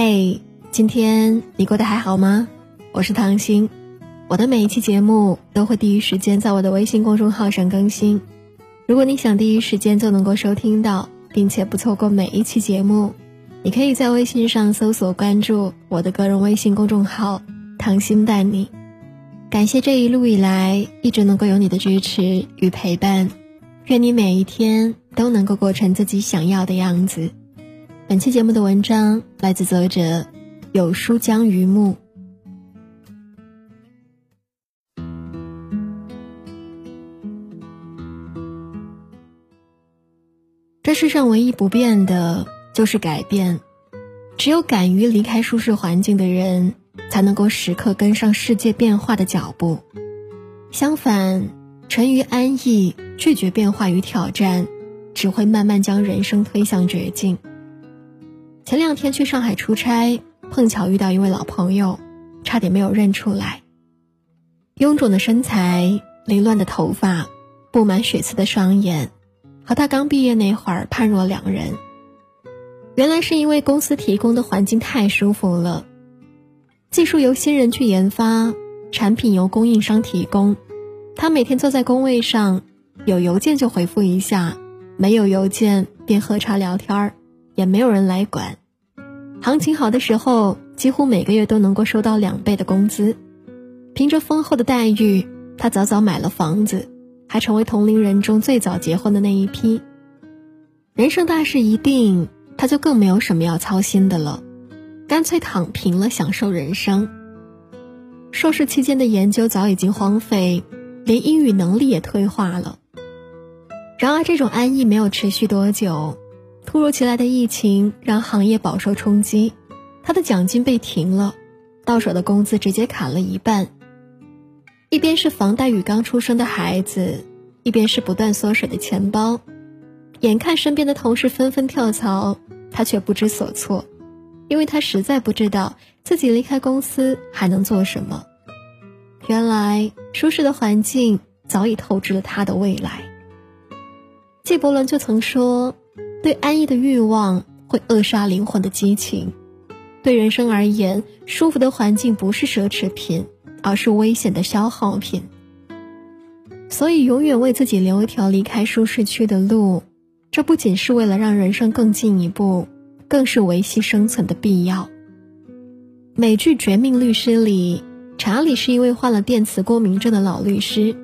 嘿，今天你过得还好吗？我是唐心，我的每一期节目都会第一时间在我的微信公众号上更新。如果你想第一时间就能够收听到，并且不错过每一期节目，你可以在微信上搜索关注我的个人微信公众号“唐心带你”。感谢这一路以来一直能够有你的支持与陪伴，愿你每一天都能够过成自己想要的样子。本期节目的文章来自作者有书江榆木。这世上唯一不变的就是改变，只有敢于离开舒适环境的人，才能够时刻跟上世界变化的脚步。相反，沉于安逸、拒绝变化与挑战，只会慢慢将人生推向绝境。前两天去上海出差，碰巧遇到一位老朋友，差点没有认出来。臃肿的身材，凌乱的头发，布满血丝的双眼，和他刚毕业那会儿判若两人。原来是因为公司提供的环境太舒服了，技术由新人去研发，产品由供应商提供，他每天坐在工位上，有邮件就回复一下，没有邮件便喝茶聊天儿。也没有人来管，行情好的时候，几乎每个月都能够收到两倍的工资。凭着丰厚的待遇，他早早买了房子，还成为同龄人中最早结婚的那一批。人生大事一定，他就更没有什么要操心的了，干脆躺平了，享受人生。硕士期间的研究早已经荒废，连英语能力也退化了。然而，这种安逸没有持续多久。突如其来的疫情让行业饱受冲击，他的奖金被停了，到手的工资直接砍了一半。一边是房贷与刚出生的孩子，一边是不断缩水的钱包，眼看身边的同事纷纷跳槽，他却不知所措，因为他实在不知道自己离开公司还能做什么。原来舒适的环境早已透支了他的未来。纪伯伦就曾说。对安逸的欲望会扼杀灵魂的激情。对人生而言，舒服的环境不是奢侈品，而是危险的消耗品。所以，永远为自己留一条离开舒适区的路，这不仅是为了让人生更进一步，更是维系生存的必要。美剧《绝命律师》里，查理是一位患了电磁过敏症的老律师。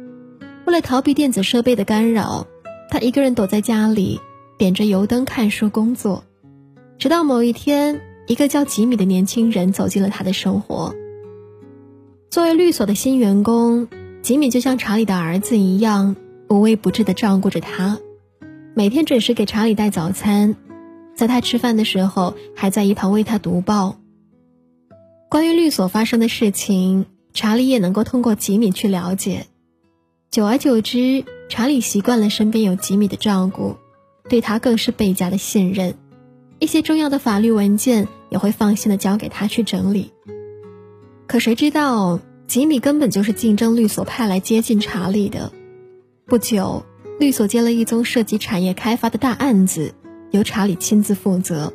为了逃避电子设备的干扰，他一个人躲在家里。点着油灯看书工作，直到某一天，一个叫吉米的年轻人走进了他的生活。作为律所的新员工，吉米就像查理的儿子一样，无微不至地照顾着他，每天准时给查理带早餐，在他吃饭的时候，还在一旁为他读报。关于律所发生的事情，查理也能够通过吉米去了解。久而久之，查理习惯了身边有吉米的照顾。对他更是倍加的信任，一些重要的法律文件也会放心的交给他去整理。可谁知道，吉米根本就是竞争律所派来接近查理的。不久，律所接了一宗涉及产业开发的大案子，由查理亲自负责。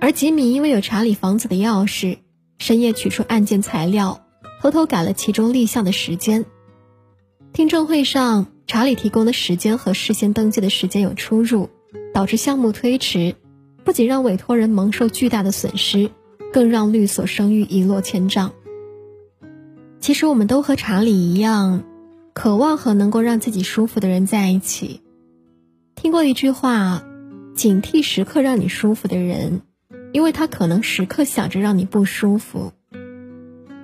而吉米因为有查理房子的钥匙，深夜取出案件材料，偷偷改了其中立项的时间。听证会上，查理提供的时间和事先登记的时间有出入。导致项目推迟，不仅让委托人蒙受巨大的损失，更让律所声誉一落千丈。其实我们都和查理一样，渴望和能够让自己舒服的人在一起。听过一句话：警惕时刻让你舒服的人，因为他可能时刻想着让你不舒服。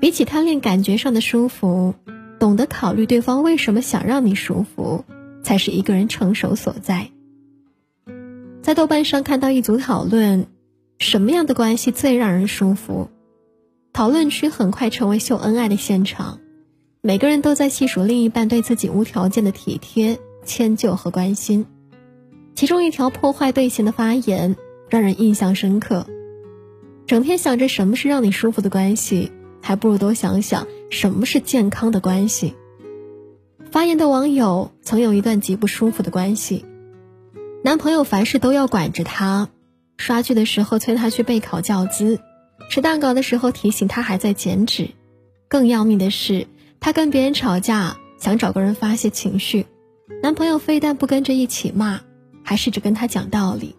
比起贪恋感觉上的舒服，懂得考虑对方为什么想让你舒服，才是一个人成熟所在。在豆瓣上看到一组讨论，什么样的关系最让人舒服？讨论区很快成为秀恩爱的现场，每个人都在细数另一半对自己无条件的体贴、迁就和关心。其中一条破坏队形的发言让人印象深刻：整天想着什么是让你舒服的关系，还不如多想想什么是健康的关系。发言的网友曾有一段极不舒服的关系。男朋友凡事都要管着她，刷剧的时候催她去备考教资，吃蛋糕的时候提醒他还在减脂。更要命的是，他跟别人吵架，想找个人发泄情绪，男朋友非但不跟着一起骂，还试着跟他讲道理。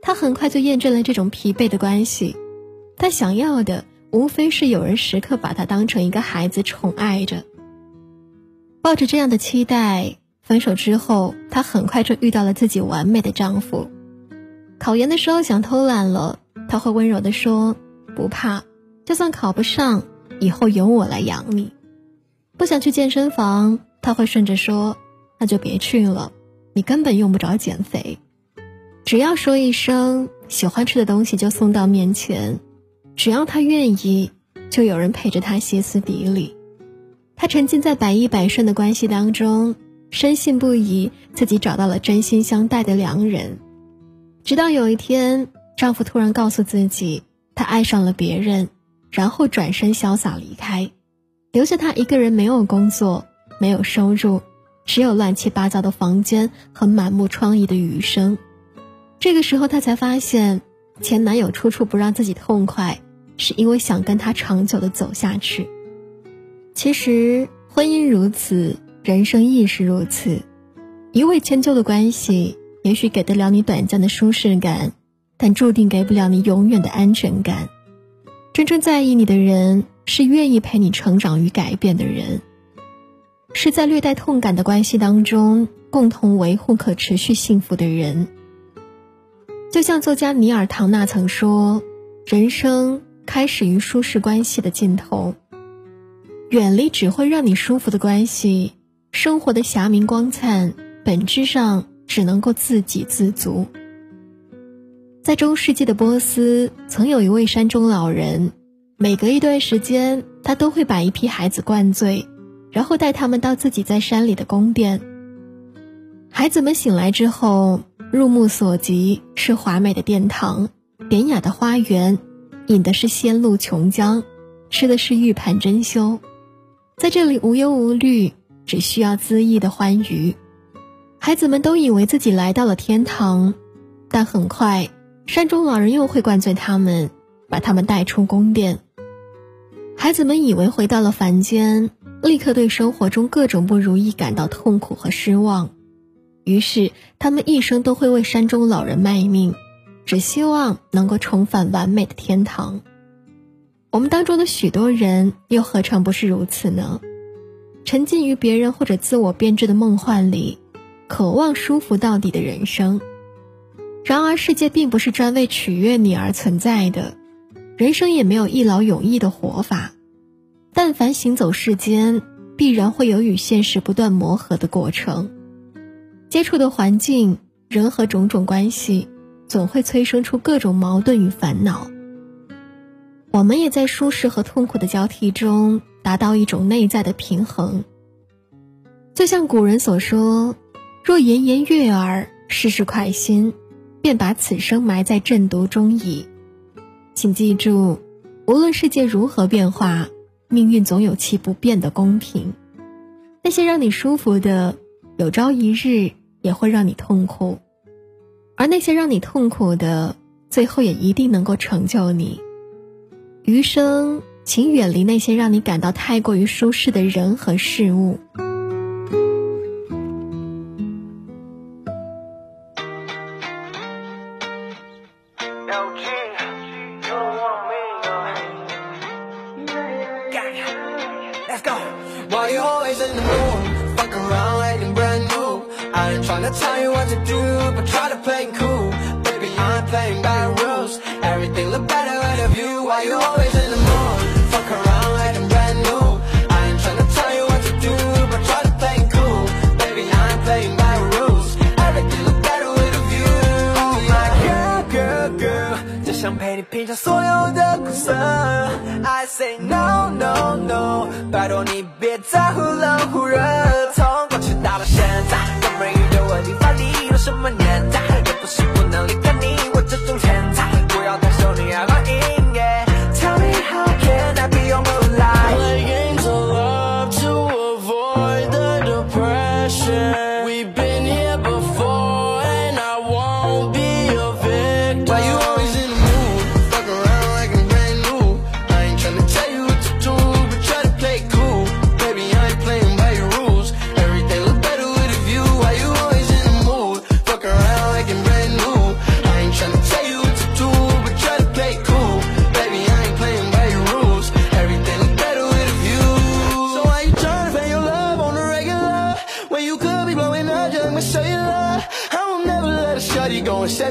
他很快就验证了这种疲惫的关系。他想要的无非是有人时刻把他当成一个孩子宠爱着。抱着这样的期待，分手之后，她很快就遇到了自己完美的丈夫。考研的时候想偷懒了，他会温柔地说：“不怕，就算考不上，以后有我来养你。”不想去健身房，他会顺着说：“那就别去了，你根本用不着减肥。”只要说一声喜欢吃的东西就送到面前，只要他愿意，就有人陪着他歇斯底里。他沉浸在百依百顺的关系当中，深信不疑自己找到了真心相待的良人。直到有一天，丈夫突然告诉自己，他爱上了别人，然后转身潇洒离开，留下他一个人，没有工作，没有收入，只有乱七八糟的房间和满目疮痍的余生。这个时候，她才发现，前男友处处不让自己痛快，是因为想跟他长久的走下去。其实，婚姻如此，人生亦是如此，一味迁就的关系。也许给得了你短暂的舒适感，但注定给不了你永远的安全感。真正在意你的人，是愿意陪你成长与改变的人，是在略带痛感的关系当中共同维护可持续幸福的人。就像作家尼尔·唐纳曾说：“人生开始于舒适关系的尽头，远离只会让你舒服的关系，生活的霞明光灿，本质上。”只能够自给自足。在中世纪的波斯，曾有一位山中老人，每隔一段时间，他都会把一批孩子灌醉，然后带他们到自己在山里的宫殿。孩子们醒来之后，入目所及是华美的殿堂、典雅的花园，饮的是仙露琼浆，吃的是玉盘珍馐，在这里无忧无虑，只需要恣意的欢愉。孩子们都以为自己来到了天堂，但很快，山中老人又会灌醉他们，把他们带出宫殿。孩子们以为回到了凡间，立刻对生活中各种不如意感到痛苦和失望，于是他们一生都会为山中老人卖命，只希望能够重返完美的天堂。我们当中的许多人又何尝不是如此呢？沉浸于别人或者自我编织的梦幻里。渴望舒服到底的人生，然而世界并不是专为取悦你而存在的，人生也没有一劳永逸的活法。但凡行走世间，必然会有与现实不断磨合的过程。接触的环境、人和种种关系，总会催生出各种矛盾与烦恼。我们也在舒适和痛苦的交替中，达到一种内在的平衡。就像古人所说。若言言悦耳，事事快心，便把此生埋在阵毒中矣。请记住，无论世界如何变化，命运总有其不变的公平。那些让你舒服的，有朝一日也会让你痛苦；而那些让你痛苦的，最后也一定能够成就你。余生，请远离那些让你感到太过于舒适的人和事物。Trying to tell you what to do, but try to play cool Baby, I ain't playing by rules Everything look better with a view Why you always in the mood? Fuck around like I'm brand new I ain't trying to tell you what to do, but try to play cool Baby, I ain't playing by rules Everything look better with a view Oh my girl, girl, girl 只想陪你品尝所有的苦涩 I say no, no, no 拜托你别在忽冷忽热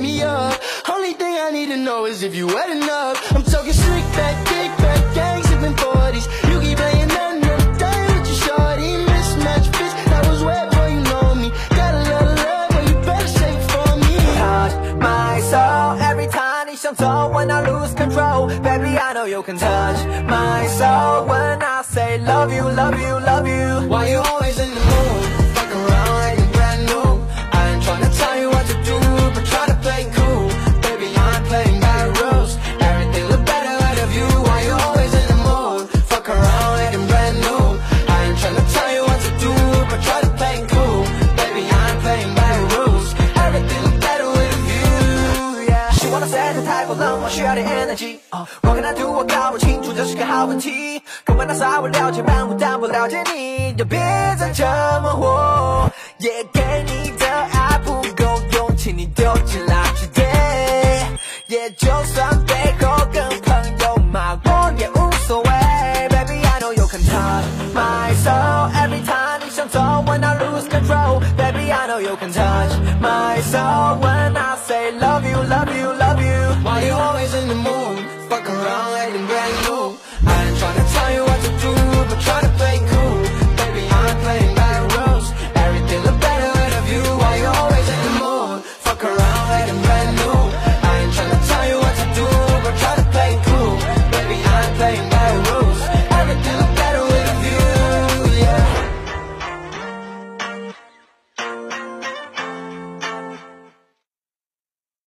me up. Only thing I need to know is if you wet enough. I'm talking slick back, kick back, gang sipping 40s You keep playing that nut, day with your shorty. Mismatch fits. that was wet, boy, you know me. Got a lot of love, but you better shake for me. Touch my soul every time you show when I lose control Baby, I know you can touch my soul. When I say love you, love you, love you. Why you always in the mood? 了解你就别再这么活也给你的爱不够用请你丢进垃圾堆也就算